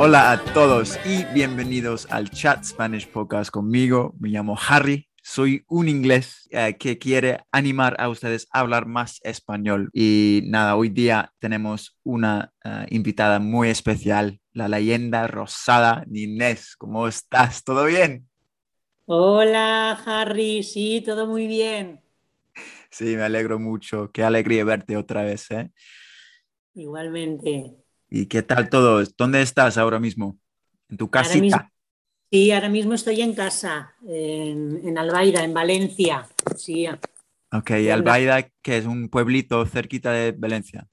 Hola a todos y bienvenidos al Chat Spanish Podcast conmigo. Me llamo Harry, soy un inglés eh, que quiere animar a ustedes a hablar más español. Y nada, hoy día tenemos una eh, invitada muy especial, la leyenda rosada Inés. ¿Cómo estás? ¿Todo bien? Hola Harry, sí, todo muy bien. Sí, me alegro mucho. Qué alegría verte otra vez. ¿eh? Igualmente. ¿Y qué tal todo? ¿Dónde estás ahora mismo? ¿En tu casita? sí, ahora mismo estoy en casa, en, en Albaida, en Valencia. Sí. Ok, Albaida, que es un pueblito cerquita de Valencia.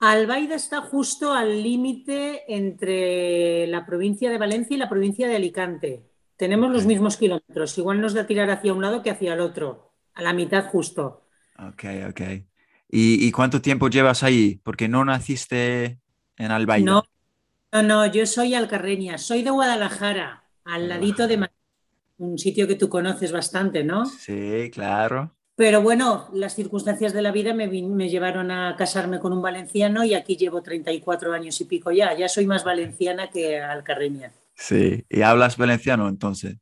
Albaida está justo al límite entre la provincia de Valencia y la provincia de Alicante. Tenemos los mismos kilómetros, igual nos da tirar hacia un lado que hacia el otro, a la mitad justo. Ok, ok. ¿Y, y cuánto tiempo llevas ahí? Porque no naciste en Albaida. No, no, no, yo soy alcarreña, soy de Guadalajara, al ladito de Madrid, un sitio que tú conoces bastante, ¿no? Sí, claro. Pero bueno, las circunstancias de la vida me, me, llevaron a casarme con un valenciano y aquí llevo 34 años y pico ya. Ya soy más valenciana que alcarreña. Sí, ¿y hablas valenciano entonces?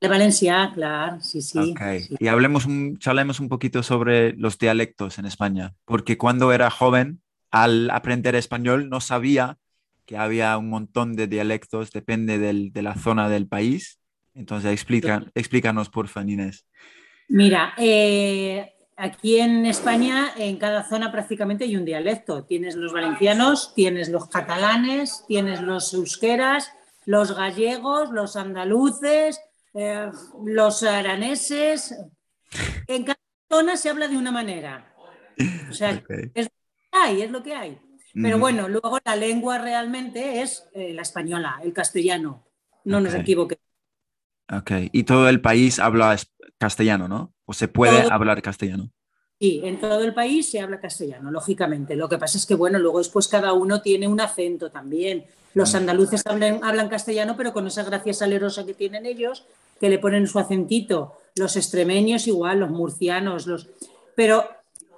De Valencia, claro, sí, sí. Okay. Y hablemos un, charlemos un poquito sobre los dialectos en España, porque cuando era joven al aprender español no sabía que había un montón de dialectos, depende del, de la zona del país. Entonces, explica, explícanos, por favor, Inés. Mira, eh, aquí en España, en cada zona prácticamente hay un dialecto. Tienes los valencianos, tienes los catalanes, tienes los euskeras, los gallegos, los andaluces, eh, los araneses. En cada zona se habla de una manera. O sea, okay. es hay, es lo que hay. Pero bueno, luego la lengua realmente es eh, la española, el castellano. No okay. nos equivoquemos. Ok, y todo el país habla castellano, ¿no? ¿O se puede todo... hablar castellano? Sí, en todo el país se habla castellano, lógicamente. Lo que pasa es que, bueno, luego después cada uno tiene un acento también. Los andaluces hablan, hablan castellano, pero con esa gracia salerosa que tienen ellos, que le ponen su acentito. Los extremeños igual, los murcianos, los... Pero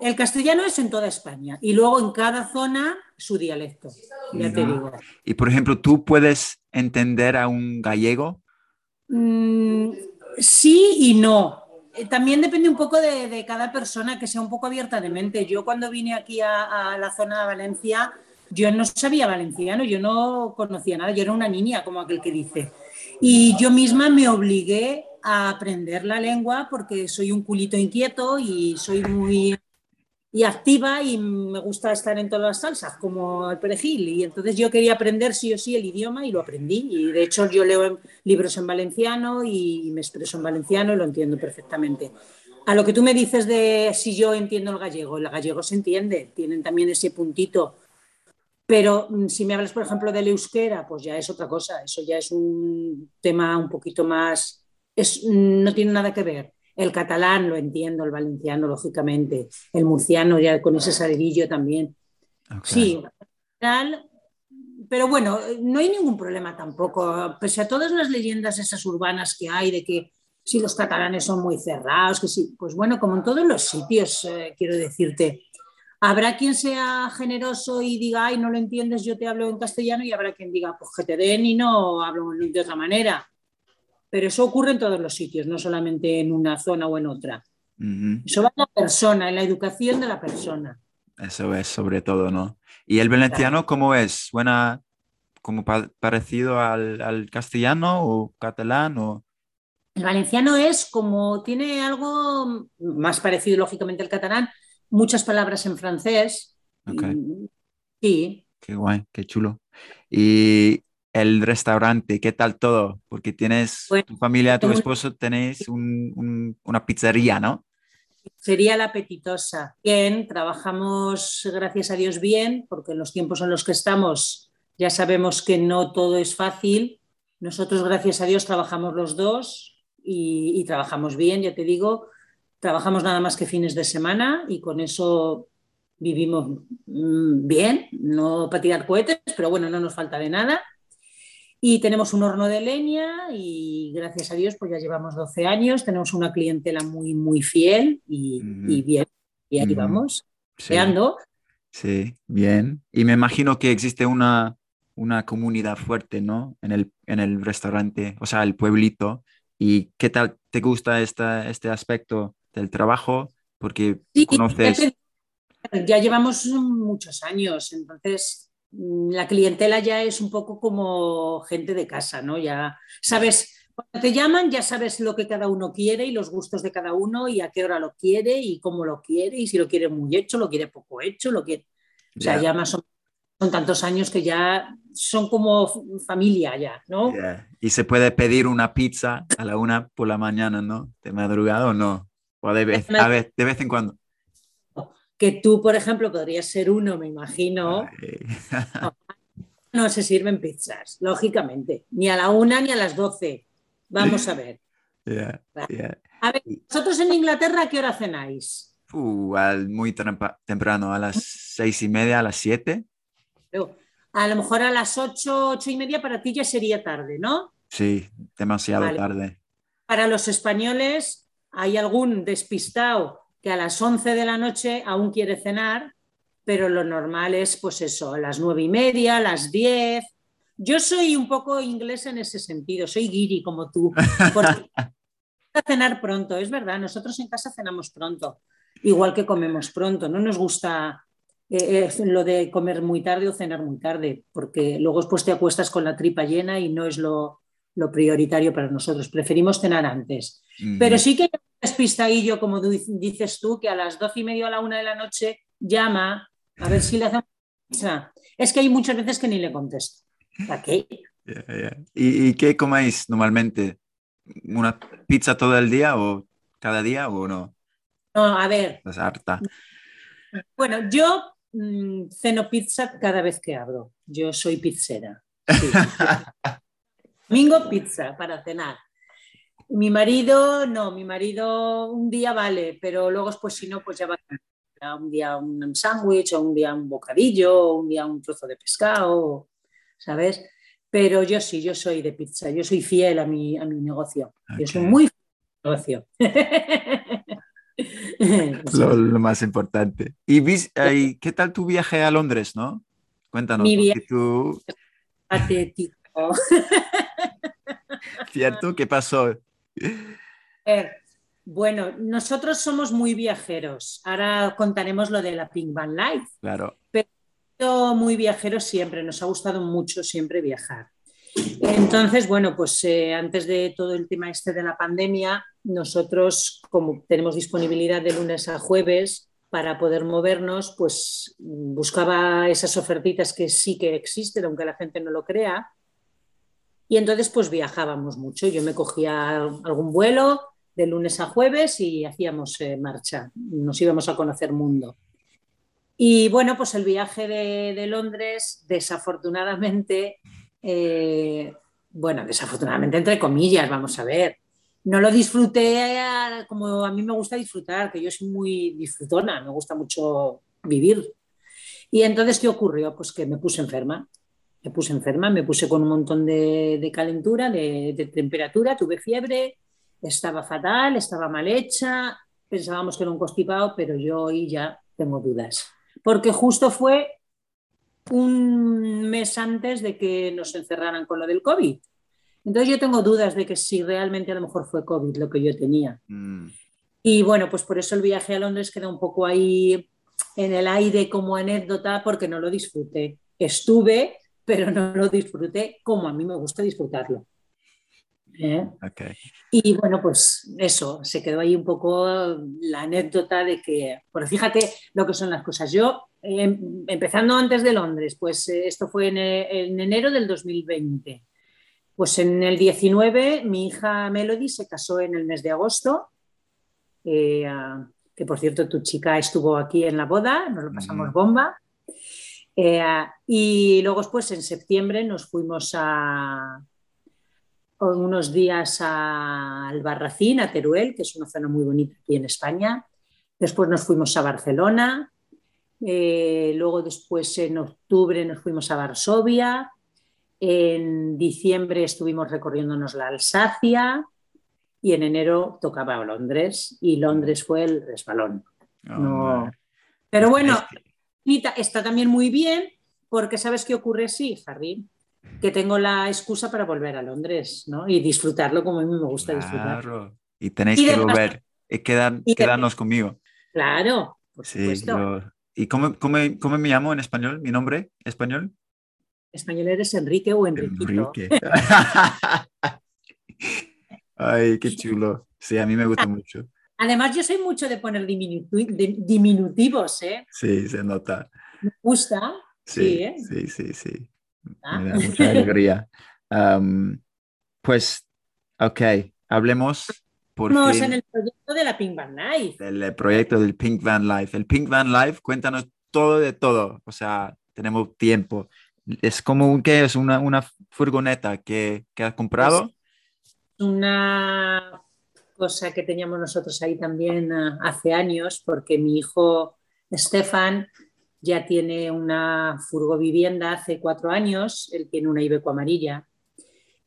el castellano es en toda España y luego en cada zona su dialecto, ya no. te digo. Y por ejemplo, ¿tú puedes entender a un gallego? Mm, sí y no. Eh, también depende un poco de, de, cada persona que sea un poco abierta de mente. Yo cuando vine aquí a, a, la zona de Valencia, yo no sabía valenciano, yo no conocía nada, yo era una niña, como aquel que dice. Y yo misma me obligué a aprender la lengua porque soy un culito inquieto y soy muy y activa y me gusta estar en todas las salsas, como el perejil. Y entonces yo quería aprender sí o sí el idioma y lo aprendí. Y de hecho yo leo libros en valenciano y me expreso en valenciano y lo entiendo perfectamente. A lo que tú me dices de si yo entiendo el gallego, el gallego se entiende, tienen también ese puntito. Pero si me hablas, por ejemplo, del euskera, pues ya es otra cosa, eso ya es un tema un poquito más, es, no tiene nada que ver. El catalán lo entiendo, el valenciano, lógicamente. El murciano, ya con ese salidillo también. Okay. Sí, pero bueno, no hay ningún problema tampoco. Pese a todas las leyendas esas urbanas que hay de que si los catalanes son muy cerrados, que sí, pues bueno, como en todos los sitios, eh, quiero decirte, habrá quien sea generoso y diga, ay, no lo entiendes, yo te hablo en castellano, y habrá quien diga, pues que te den y no hablo de otra manera. Pero eso ocurre en todos los sitios, no solamente en una zona o en otra. Uh -huh. Eso va en la persona, en la educación de la persona. Eso es, sobre todo, ¿no? ¿Y el valenciano cómo es? ¿Suena como pa parecido al, al, castellano o catalán? O... El valenciano es como, tiene algo más parecido, lógicamente, al catalán, muchas palabras en francés. Okay. Sí. Qué guay, qué chulo. Y el restaurante, ¿qué tal todo? Porque tienes bueno, tu familia, tu esposo, tenéis un, un, una pizzería, ¿no? Sería la apetitosa. Bien, trabajamos, gracias a Dios, bien, porque en los tiempos en los que estamos ya sabemos que no todo es fácil. Nosotros, gracias a Dios, trabajamos los dos. y, trabajamos bien, ya te digo, trabajamos nada más que fines de semana y con eso vivimos mm, bien, no para tirar cohetes, pero bueno, no nos falta de nada. Y tenemos un horno de leña y gracias a Dios pues ya llevamos 12 años, tenemos una clientela muy, muy fiel y, bien, y ahí vamos, creando. Sí, bien. Y me imagino que existe una, una comunidad fuerte, ¿no? En el, en el restaurante, o sea, el pueblito. ¿Y qué tal te gusta esta, este aspecto del trabajo? Porque conoces... Ya llevamos muchos años, entonces la clientela ya es un poco como gente de casa, ¿no? Ya sabes, cuando te llaman ya sabes lo que cada uno quiere y los gustos de cada uno y a qué hora lo quiere y cómo lo quiere y si lo quiere muy hecho, lo quiere poco hecho, lo quiere... O sea, ya más o menos son tantos años que ya son como familia ya, ¿no? Y se puede pedir una pizza a la una por la mañana, ¿no? ¿De madrugada o no? O de vez, a ver, de vez en cuando. Que tú, por ejemplo, podrías ser uno, me imagino. no se sirven pizzas, lógicamente. Ni a la una ni a las doce. Vamos a ver. A ver, ¿vosotros en Inglaterra qué hora cenáis? Uh, muy temprano, a las seis y media, a las siete. A lo mejor a las ocho, ocho y media para ti ya sería tarde, ¿no? Sí, demasiado tarde. Para los españoles, hay algún despistado que a las once de la noche aún quiere cenar, pero lo normal es, pues eso, a las nueve y media, a las diez. Yo soy un poco inglesa en ese sentido, soy guiri como tú. Porque a cenar pronto, es verdad, nosotros en casa cenamos pronto, igual que comemos pronto, no nos gusta eh, lo de comer muy tarde o cenar muy tarde, porque luego después te acuestas con la tripa llena y no es lo, prioritario para nosotros. Preferimos cenar antes. Pero sí que hay yo como dices tú, que a las doce y media a la una de la noche llama a ver si le hacemos pizza. Es que hay muchas veces que ni le contesto. ¿Para qué? ¿Y, qué comáis normalmente? ¿Una pizza todo el día o cada día o no? No, a ver. Es harta. Bueno, yo Mm, ceno pizza cada vez que abro. Yo soy pizzera. Domingo pizza para cenar. Mi marido, no, mi marido un día vale, pero luego pues si no, pues ya va a un día un sándwich o un día un bocadillo o un día un trozo de pescado, ¿sabes? Pero yo sí, yo soy de pizza, yo soy fiel a mi, a mi negocio. Yo soy muy fiel a mi negocio. lo, más importante. ¿Y qué tal tu viaje a Londres, no? Cuéntanos. Mi viaje tú... patético. ¿Cierto? ¿Qué pasó? Bueno, nosotros somos muy viajeros. Ahora contaremos lo de la Pink Van Life. Claro. Pero muy viajeros siempre, nos ha gustado mucho siempre viajar. Entonces, bueno, pues eh, antes de todo el tema este de la pandemia, nosotros, como tenemos disponibilidad de lunes a jueves para poder movernos, pues buscaba esas ofertitas que sí que existen, aunque la gente no lo crea. Y entonces, pues viajábamos mucho. Yo me cogía algún vuelo de lunes a jueves y hacíamos eh, marcha. Nos íbamos a conocer mundo. Y bueno, pues el viaje de Londres, desafortunadamente, eh, bueno, desafortunadamente, entre comillas, vamos a ver. No lo disfruté como a mí me gusta disfrutar, que yo soy muy disfrutona, me gusta mucho vivir. Y entonces, ¿qué ocurrió? Pues que me puse enferma. Me puse enferma, me puse con un montón de, calentura, de, de, temperatura, tuve fiebre, estaba fatal, estaba mal hecha, pensábamos que era un constipado, pero yo hoy ya tengo dudas. Porque justo fue un mes antes de que nos encerraran con lo del COVID. Entonces yo tengo dudas de que si realmente a lo mejor fue COVID lo que yo tenía. Mm. Y bueno, pues por eso el viaje a Londres queda un poco ahí en el aire como anécdota porque no lo disfruté. Estuve, pero no lo disfruté como a mí me gusta disfrutarlo. ¿Eh? Y bueno, pues eso, se quedó ahí un poco la anécdota de que, pero fíjate lo que son las cosas. Yo Em, empezando antes de Londres, pues eh, esto fue en, enero del 2020. Pues en el 19 mi hija Melody se casó en el mes de agosto, eh, que por cierto tu chica estuvo aquí en la boda, nos lo pasamos bomba. Eh, y luego después en septiembre nos fuimos a, unos días a Albarracín, a Teruel, que es una zona muy bonita aquí en España. Después nos fuimos a Barcelona. Eh, luego después en octubre nos fuimos a Varsovia. En diciembre estuvimos recorriéndonos la Alsacia y en enero tocaba Londres y Londres fue el resbalón. Oh, Pero bueno, está también muy bien porque ¿sabes qué ocurre? Sí, Harry, que tengo la excusa para volver a Londres ¿no? y disfrutarlo como a mí me gusta disfrutar. Y tenéis que volver y, quedarnos conmigo. Claro, por supuesto. ¿Y cómo, cómo, cómo, me llamo en español? ¿Mi nombre español? Español eres Enrique o Enriquito. Enrique. Ay, qué chulo. Sí, a mí me gusta mucho. Además, yo soy mucho de poner diminutivos, ¿eh? Sí, se nota. Me gusta. Sí, sí, sí, sí, ah. Me da mucha alegría. pues, ok, hablemos por Vamos en el proyecto de la Pink Van Life. El proyecto del Pink Van Life. El Pink Van Life, cuéntanos todo de todo. O sea, tenemos tiempo. Es como un, ¿qué es? Una, una furgoneta que, que has comprado. Pues, una cosa que teníamos nosotros ahí también ah, hace años, porque mi hijo Estefan ya tiene una furgovivienda hace cuatro años, él tiene una Ibeco amarilla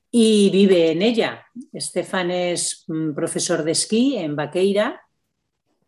y vive en ella. Estefan es mm, profesor de esquí en Baqueira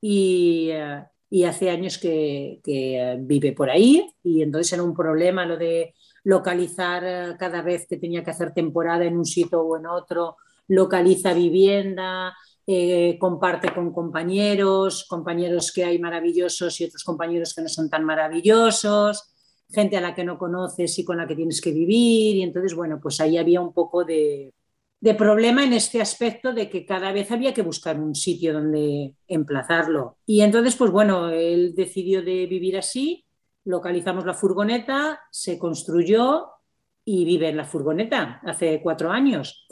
y, ah, hace años que, que, vive por ahí y entonces era un problema lo de localizar ah, cada vez que tenía que hacer temporada en un sitio o en otro localiza vivienda, eh, comparte con compañeros, compañeros que hay maravillosos y otros compañeros que no son tan maravillosos, gente a la que no conoces y con la que tienes que vivir. Y entonces, bueno, pues ahí había un poco de, de problema en este aspecto de que cada vez había que buscar un sitio donde emplazarlo. Y entonces, pues bueno, él decidió de vivir así, localizamos la furgoneta, se construyó y vive en la furgoneta hace cuatro años.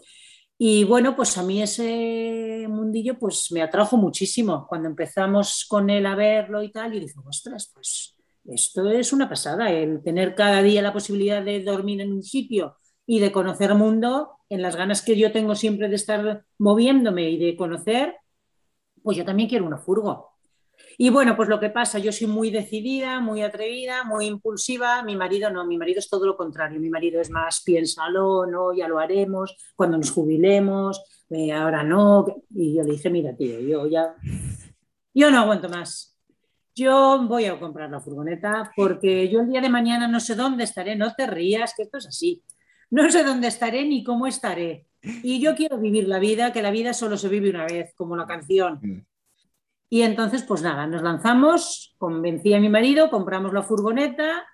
Y bueno, pues a mí ese mundillo pues me atrajo muchísimo. Cuando empezamos con él a verlo y tal, y dije, ostras, pues esto es una pasada, el tener cada día la posibilidad de dormir en un sitio y de conocer mundo, en las ganas que yo tengo siempre de estar moviéndome y de conocer, pues yo también quiero una furgo. Y bueno, pues lo que pasa, yo soy muy decidida, muy atrevida, muy impulsiva, mi marido no, mi marido es todo lo contrario, mi marido es más piénsalo, no, ya lo haremos, cuando nos jubilemos, eh, ahora no. Y yo le dije, mira, tío, yo ya, yo no aguanto más. Yo voy a comprar la furgoneta porque yo el día de mañana no sé dónde estaré, no te rías, que esto es así. No sé dónde estaré ni cómo estaré. Y yo quiero vivir la vida, que la vida solo se vive una vez, como la canción. Y entonces, pues nada, nos lanzamos, convencí a mi marido, compramos la furgoneta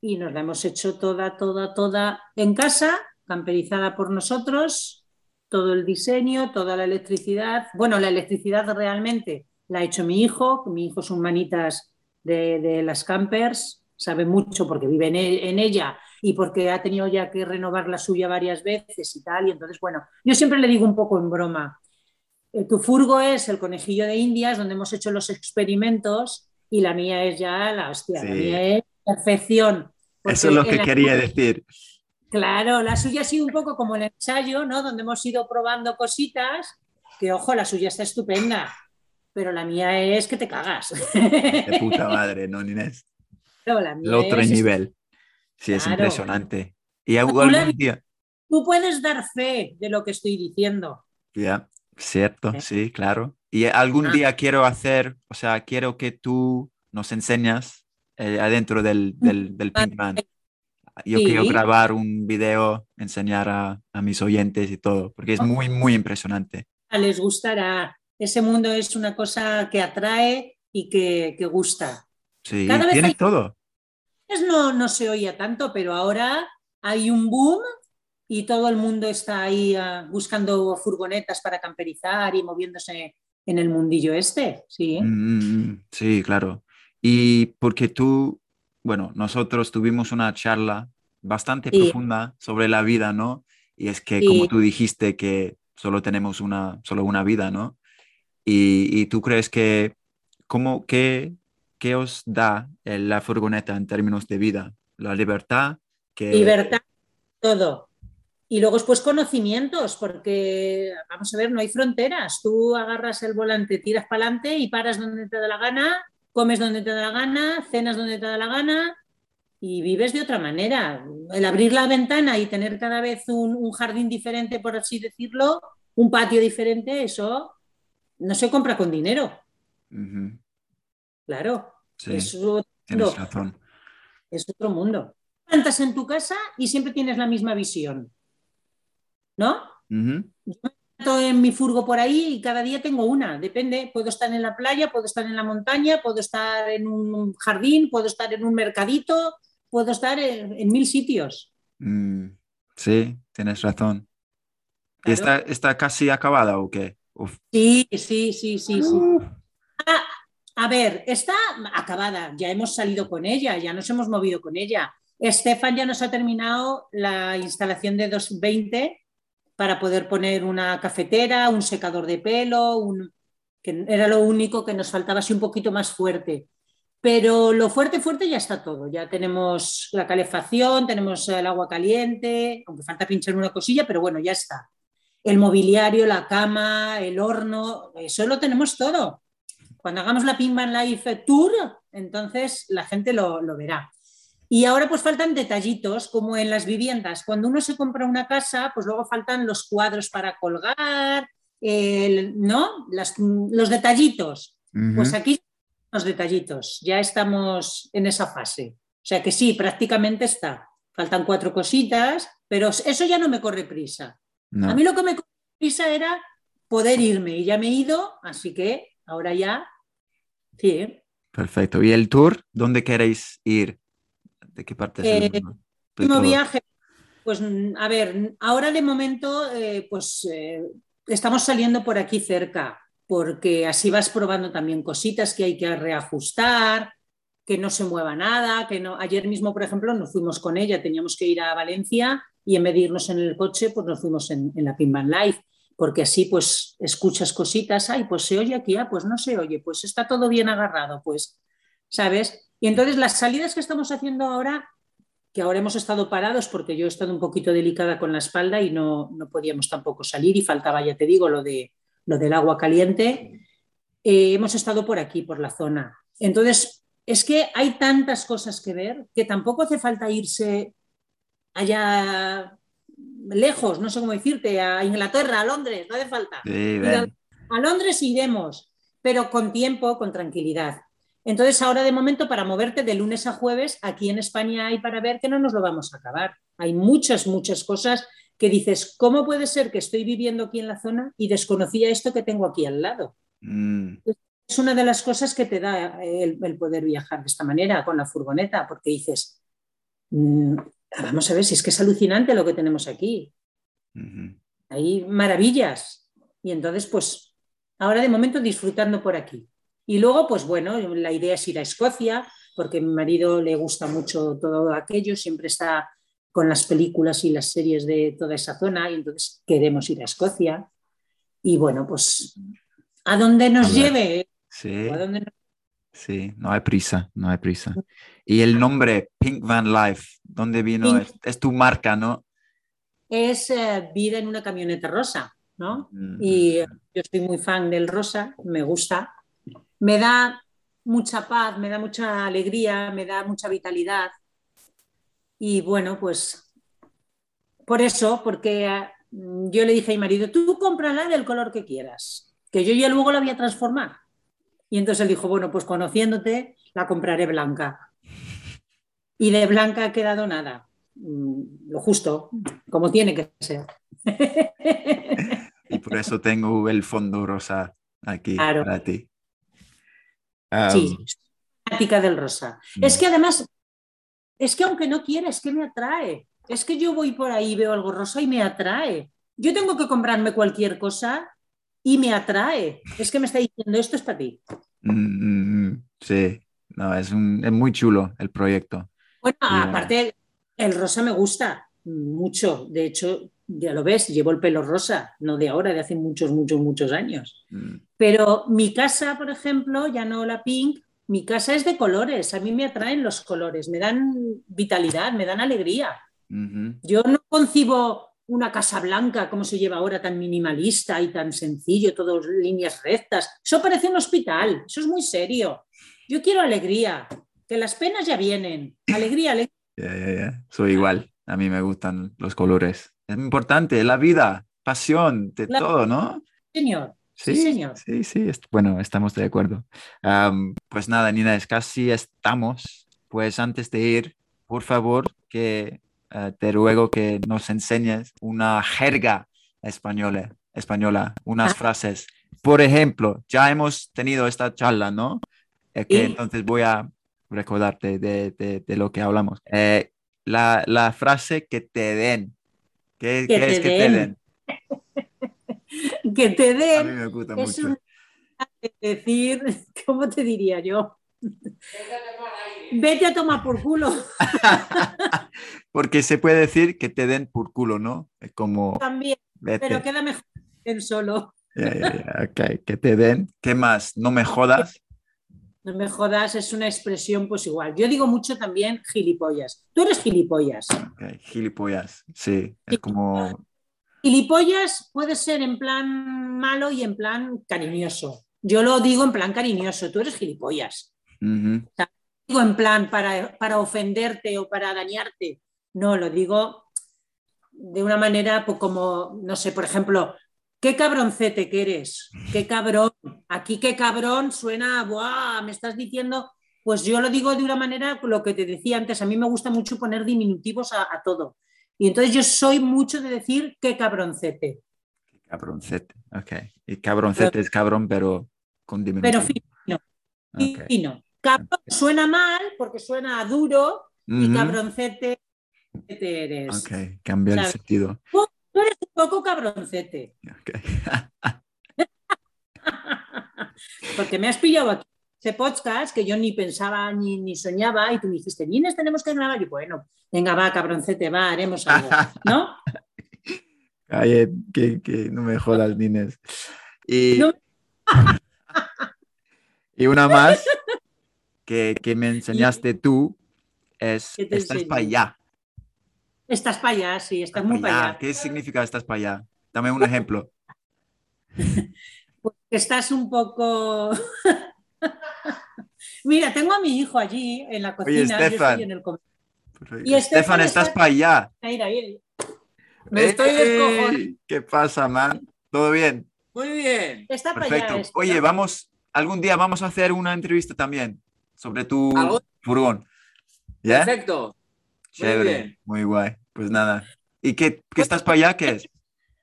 y nos la hemos hecho toda, toda, toda en casa, camperizada por nosotros, todo el diseño, toda la electricidad. Bueno, la electricidad realmente la ha hecho mi hijo, mi hijo son manitas de, las campers, sabe mucho porque vive en, e, en, ella y porque ha tenido ya que renovar la suya varias veces y tal. Y entonces, bueno, yo siempre le digo un poco en broma, tu furgo es el conejillo de Indias, donde hemos hecho los experimentos, y la mía es ya la hostia, la mía es perfección. Eso es lo que quería decir. Claro, la suya ha sido un poco como el ensayo, ¿no? Donde hemos ido probando cositas, que ojo, la suya está estupenda, pero la mía es que te cagas. De puta madre, ¿no, Inés? el otro nivel. Sí, es impresionante. Y algún día... Tú puedes dar fe de lo que estoy diciendo. Ya. Cierto, sí, claro. Y algún ah. día quiero hacer, o sea, quiero que tú nos enseñas eh, adentro del, del, del Pinkman. Yo quiero grabar un video, enseñar a, a, mis oyentes y todo, porque es muy, muy impresionante. Les gustará. Ese mundo es una cosa que atrae y que, que gusta. Sí, tiene todo. No, no se oía tanto, pero ahora hay un boom y todo el mundo está ahí ah, buscando furgonetas para camperizar y moviéndose en el mundillo este, sí. Mm, mm, mm. sí, claro. Y porque tú, bueno, nosotros tuvimos una charla bastante profunda sobre la vida, ¿no? Y es que, como tú dijiste, que solo tenemos una, solo una vida, ¿no? Y, y tú crees que, ¿cómo, qué, qué os da la furgoneta en términos de vida? La libertad. Que... Libertad, todo Y luego después conocimientos, porque vamos a ver, no hay fronteras. Tú agarras el volante, tiras para adelante y paras donde te da la gana, comes donde te da la gana, cenas donde te da la gana y vives de otra manera. El abrir la ventana y tener cada vez un, jardín diferente, por así decirlo, un patio diferente, eso no se compra con dinero. Claro. es otro, razón. Es otro mundo. Plantas en tu casa y siempre tienes la misma visión. ¿No? Yo estoy en mi furgo por ahí y cada día tengo una. Depende, puedo estar en la playa, puedo estar en la montaña, puedo estar en un jardín, puedo estar en un mercadito, puedo estar en, mil sitios. Mm, sí, tienes razón. está, está, casi acabada o qué? Sí, sí, sí, sí. sí. Ah, a ver, está acabada, ya hemos salido con ella, ya nos hemos movido con ella. Estefan ya nos ha terminado la instalación de 220 para poder poner una cafetera, un secador de pelo, un... que era lo único que nos faltaba así un poquito más fuerte. Pero lo fuerte, fuerte ya está todo. Ya tenemos la calefacción, tenemos el agua caliente, aunque falta pinchar una cosilla, pero bueno, ya está. El mobiliario, la cama, el horno, eso lo tenemos todo. Cuando hagamos la Pinkman Life Tour, entonces la gente lo, verá. Y ahora pues faltan detallitos, como en las viviendas. Cuando uno se compra una casa, pues luego faltan los cuadros para colgar, ¿no? los detallitos. Pues aquí los detallitos, ya estamos en esa fase. O sea que sí, prácticamente está. Faltan cuatro cositas, pero eso ya no me corre prisa. A mí lo que me corre prisa era poder irme y ya me he ido, así que ahora ya, sí. Perfecto. ¿Y el tour? ¿Dónde queréis ir? ¿De qué parte es el último viaje? Pues a ver, ahora de momento, eh, pues eh, estamos saliendo por aquí cerca porque así vas probando también cositas que hay que reajustar, que no se mueva nada, que no. Ayer mismo, por ejemplo, nos fuimos con ella, teníamos que ir a Valencia y en vez de irnos en el coche, pues nos fuimos en, la Pinban Live, porque así pues escuchas cositas, ay, pues se oye aquí, ah, pues no se oye, pues está todo bien agarrado, pues, ¿sabes? Y entonces las salidas que estamos haciendo ahora, que ahora hemos estado parados porque yo he estado un poquito delicada con la espalda y no, no podíamos tampoco salir y faltaba, ya te digo, lo de lo del agua caliente, eh, hemos estado por aquí, por la zona. Entonces, es que hay tantas cosas que ver que tampoco hace falta irse allá lejos, no sé cómo decirte, a Inglaterra, a Londres, no hace falta. a, Londres iremos, pero con tiempo, con tranquilidad. Entonces, ahora de momento, para moverte de lunes a jueves, aquí en España hay para ver que no nos lo vamos a acabar. Hay muchas, muchas cosas que dices, ¿cómo puede ser que estoy viviendo aquí en la zona y desconocía esto que tengo aquí al lado? Mm. Es una de las cosas que te da el, poder viajar de esta manera con la furgoneta, porque dices, mm, vamos a ver si es que es alucinante lo que tenemos aquí. Hay maravillas. Y entonces, pues, ahora de momento disfrutando por aquí. Y luego, pues bueno, la idea es ir a Escocia, porque a mi marido le gusta mucho todo aquello, siempre está con las películas y las series de toda esa zona y entonces queremos ir a Escocia. Y bueno, pues a dónde nos lleve. Sí. sí, no hay prisa, no hay prisa. Y el nombre Pink Van Life, ¿dónde vino? Es, tu marca, ¿no? Es eh, vida en una camioneta rosa, ¿no? Y yo estoy muy fan del rosa, me gusta. Me da mucha paz, me da mucha alegría, me da mucha vitalidad. Y bueno, pues por eso, porque mm, yo le dije a mi marido, tú cómprala del color que quieras, que yo ya luego la voy a transformar. Y entonces él dijo, bueno, pues conociéndote, la compraré blanca. Y de blanca ha quedado nada, mm, lo justo, como tiene que ser. Y por eso tengo el fondo rosa aquí para ti. Sí, del rosa. Es mm. que además es que aunque no quiera, es que me atrae. Es que yo voy por ahí, veo algo rosa y me atrae. Yo tengo que comprarme cualquier cosa y me atrae. Es que me está diciendo, esto es para ti. Mm, mm, sí, no, es, muy chulo el proyecto. Bueno, aparte, el rosa me gusta mucho. De hecho, ya lo ves, llevo el pelo rosa, no de ahora, de hace muchos, muchos, muchos años. Pero mi casa, por ejemplo, ya no la pink, mi casa es de colores, a mí me atraen los colores, me dan vitalidad, me dan alegría. Yo no concibo una casa blanca, como se lleva ahora, tan minimalista y tan sencillo, todas líneas rectas. Eso parece un hospital, eso es muy serio. Yo quiero alegría, que las penas ya vienen. Alegría, alegría. Soy igual, a mí me gustan los colores. Es importante, la vida, pasión, de todo, ¿no? Señor. Sí, señor. Sí, sí, bueno, estamos de acuerdo. pues nada, Nina, es casi estamos. Pues antes de ir, por favor, que eh, te ruego que nos enseñes una jerga española, española unas ah. frases. Por ejemplo, ya hemos tenido esta charla, ¿no? que entonces voy a recordarte de, lo que hablamos. Eh, la, frase que te den. ¿Qué, es que te den? que te den. A mí me gusta mucho. decir, ¿cómo te diría yo? Vete a tomar por culo. Porque se puede decir que te den por culo, ¿no? Es como. También, pero queda mejor en solo. ok, que te den. ¿Qué más? ¿No me jodas? No me jodas es una expresión, pues igual. Yo digo mucho también gilipollas. Tú eres gilipollas. Okay, gilipollas, sí. Es como. Gilipollas puede ser en plan malo y en plan cariñoso. Yo lo digo en plan cariñoso. Tú eres gilipollas digo en plan para, para ofenderte o para dañarte, no, lo digo de una manera pues, como, no sé, por ejemplo, qué cabroncete que eres, qué cabrón, aquí qué cabrón suena, ¡buah! Me estás diciendo, pues yo lo digo de una manera, lo que te decía antes, a mí me gusta mucho poner diminutivos a, todo. Y entonces yo soy mucho de decir qué cabroncete. Cabroncete, ok. Y cabroncete es cabrón, pero con diminutivo. Pero fino. Fino. Cabrón suena mal porque suena duro y cabroncete eres. Ok, cambia el sentido. Poco cabroncete. Okay. porque me has pillado aquí ese podcast que yo ni pensaba ni, ni soñaba y tú me dijiste, Nines, tenemos que grabar. Y bueno, venga, va, cabroncete, va, haremos algo, ¿no? Calle, que, que, no me jodas, Nines. Y, y una más que, me enseñaste tú es estás para allá. Estás para allá, sí, estás muy para allá. ¿Qué significa estás para allá? Dame un ejemplo. Pues estás un poco... Mira, tengo a mi hijo allí en la cocina. Oye, Estefan. En el... y Estefan, estás para allá. Me estoy descojonando. ¿Qué pasa, man? ¿Todo bien? Muy bien. Está Perfecto. Para allá, Oye, vamos, algún día vamos a hacer una entrevista también sobre tu furgón. ¿Ya? Perfecto. Chévere, muy, guay. Pues nada. ¿Y qué, qué estás para allá? ¿Qué es?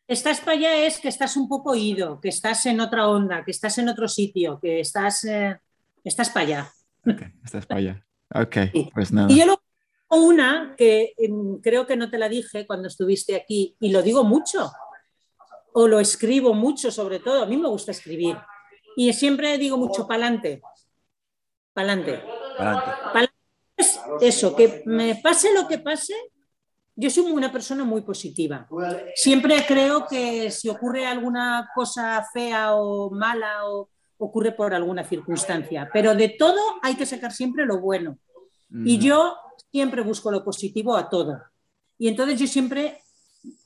Estás para allá es que estás un poco ido, que estás en otra onda, que estás en otro sitio, que estás, eh, estás para allá. Ok, estás para allá. Ok, pues nada. Y yo lo una que em, creo que no te la dije cuando estuviste aquí, y lo digo mucho, o lo escribo mucho sobre todo, a mí me gusta escribir, y siempre digo mucho para adelante, para eso, que me pase lo que pase, yo soy una persona muy positiva. Siempre creo que si ocurre alguna cosa fea o mala o ocurre por alguna circunstancia, pero de todo hay que sacar siempre lo bueno. Y yo siempre busco lo positivo a todo. Y entonces yo siempre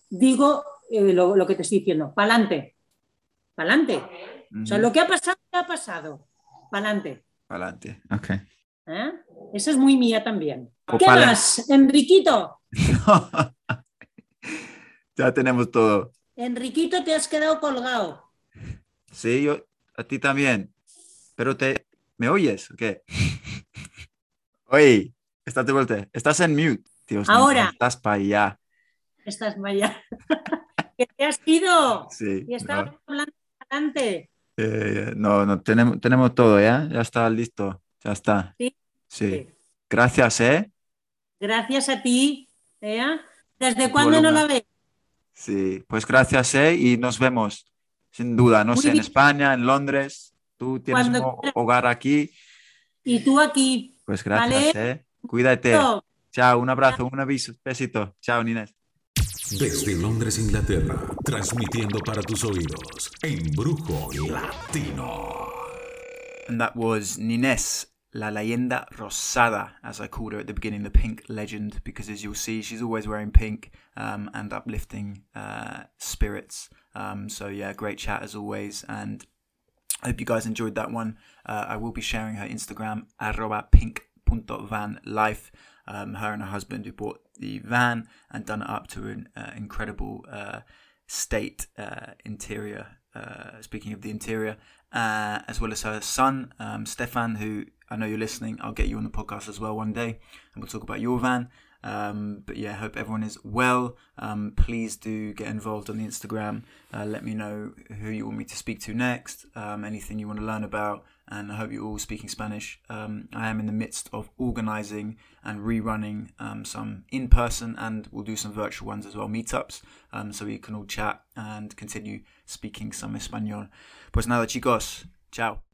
digo eh, lo, que te estoy diciendo, pa'lante, pa'lante. O sea, lo que ha pasado, ha pasado, pa'lante. Adelante, ok. ¿Eh? Esa es muy mía también. ¿Qué más, Enriquito? ya tenemos todo. Enriquito, te has quedado colgado. Sí, yo, a ti también. Pero te, ¿me oyes? ¿Qué? Oye, estás de vuelta. Estás en mute. Dios Ahora. estás para allá. Estás para allá. ¿Qué te has ido? Sí. Y estás hablando adelante. Eh, no, no, tenemos, tenemos todo, ¿ya? Ya está listo, ya está. Sí. Sí. Gracias, ¿eh? Gracias a ti, ¿eh? ¿Desde cuándo no la ves? Sí, pues gracias, ¿eh? Y nos vemos, sin duda, no sé, en España, en Londres. Tú tienes un hogar aquí. Y tú aquí. Pues gracias, ¿eh? Cuídate. Chao, un abrazo, un aviso, besito. Chao, Ninés. Desde Londres, Inglaterra, transmitiendo para tus oídos en Brujo Latino. And that was Nines La Leyenda Rosada, as I called her at the beginning, the pink legend, because as you'll see, she's always wearing pink um, and uplifting uh, spirits. Um, so, yeah, great chat as always. And I hope you guys enjoyed that one. Uh, I will be sharing her Instagram, arroba pink.vanlife. Um, her and her husband who bought the van and done it up to an uh, incredible uh, state uh, interior. Uh, speaking of the interior, uh, as well as her son um, Stefan, who I know you're listening. I'll get you on the podcast as well one day, and we'll talk about your van. Um, but yeah, hope everyone is well. Um, please do get involved on the Instagram. Uh, let me know who you want me to speak to next, um, anything you want to learn about, and I hope you're all speaking Spanish. Um, I am in the midst of organizing and rerunning um, some in person, and we'll do some virtual ones as well, meetups, um, so we can all chat and continue speaking some Espanol. Pues nada, chicos. Ciao.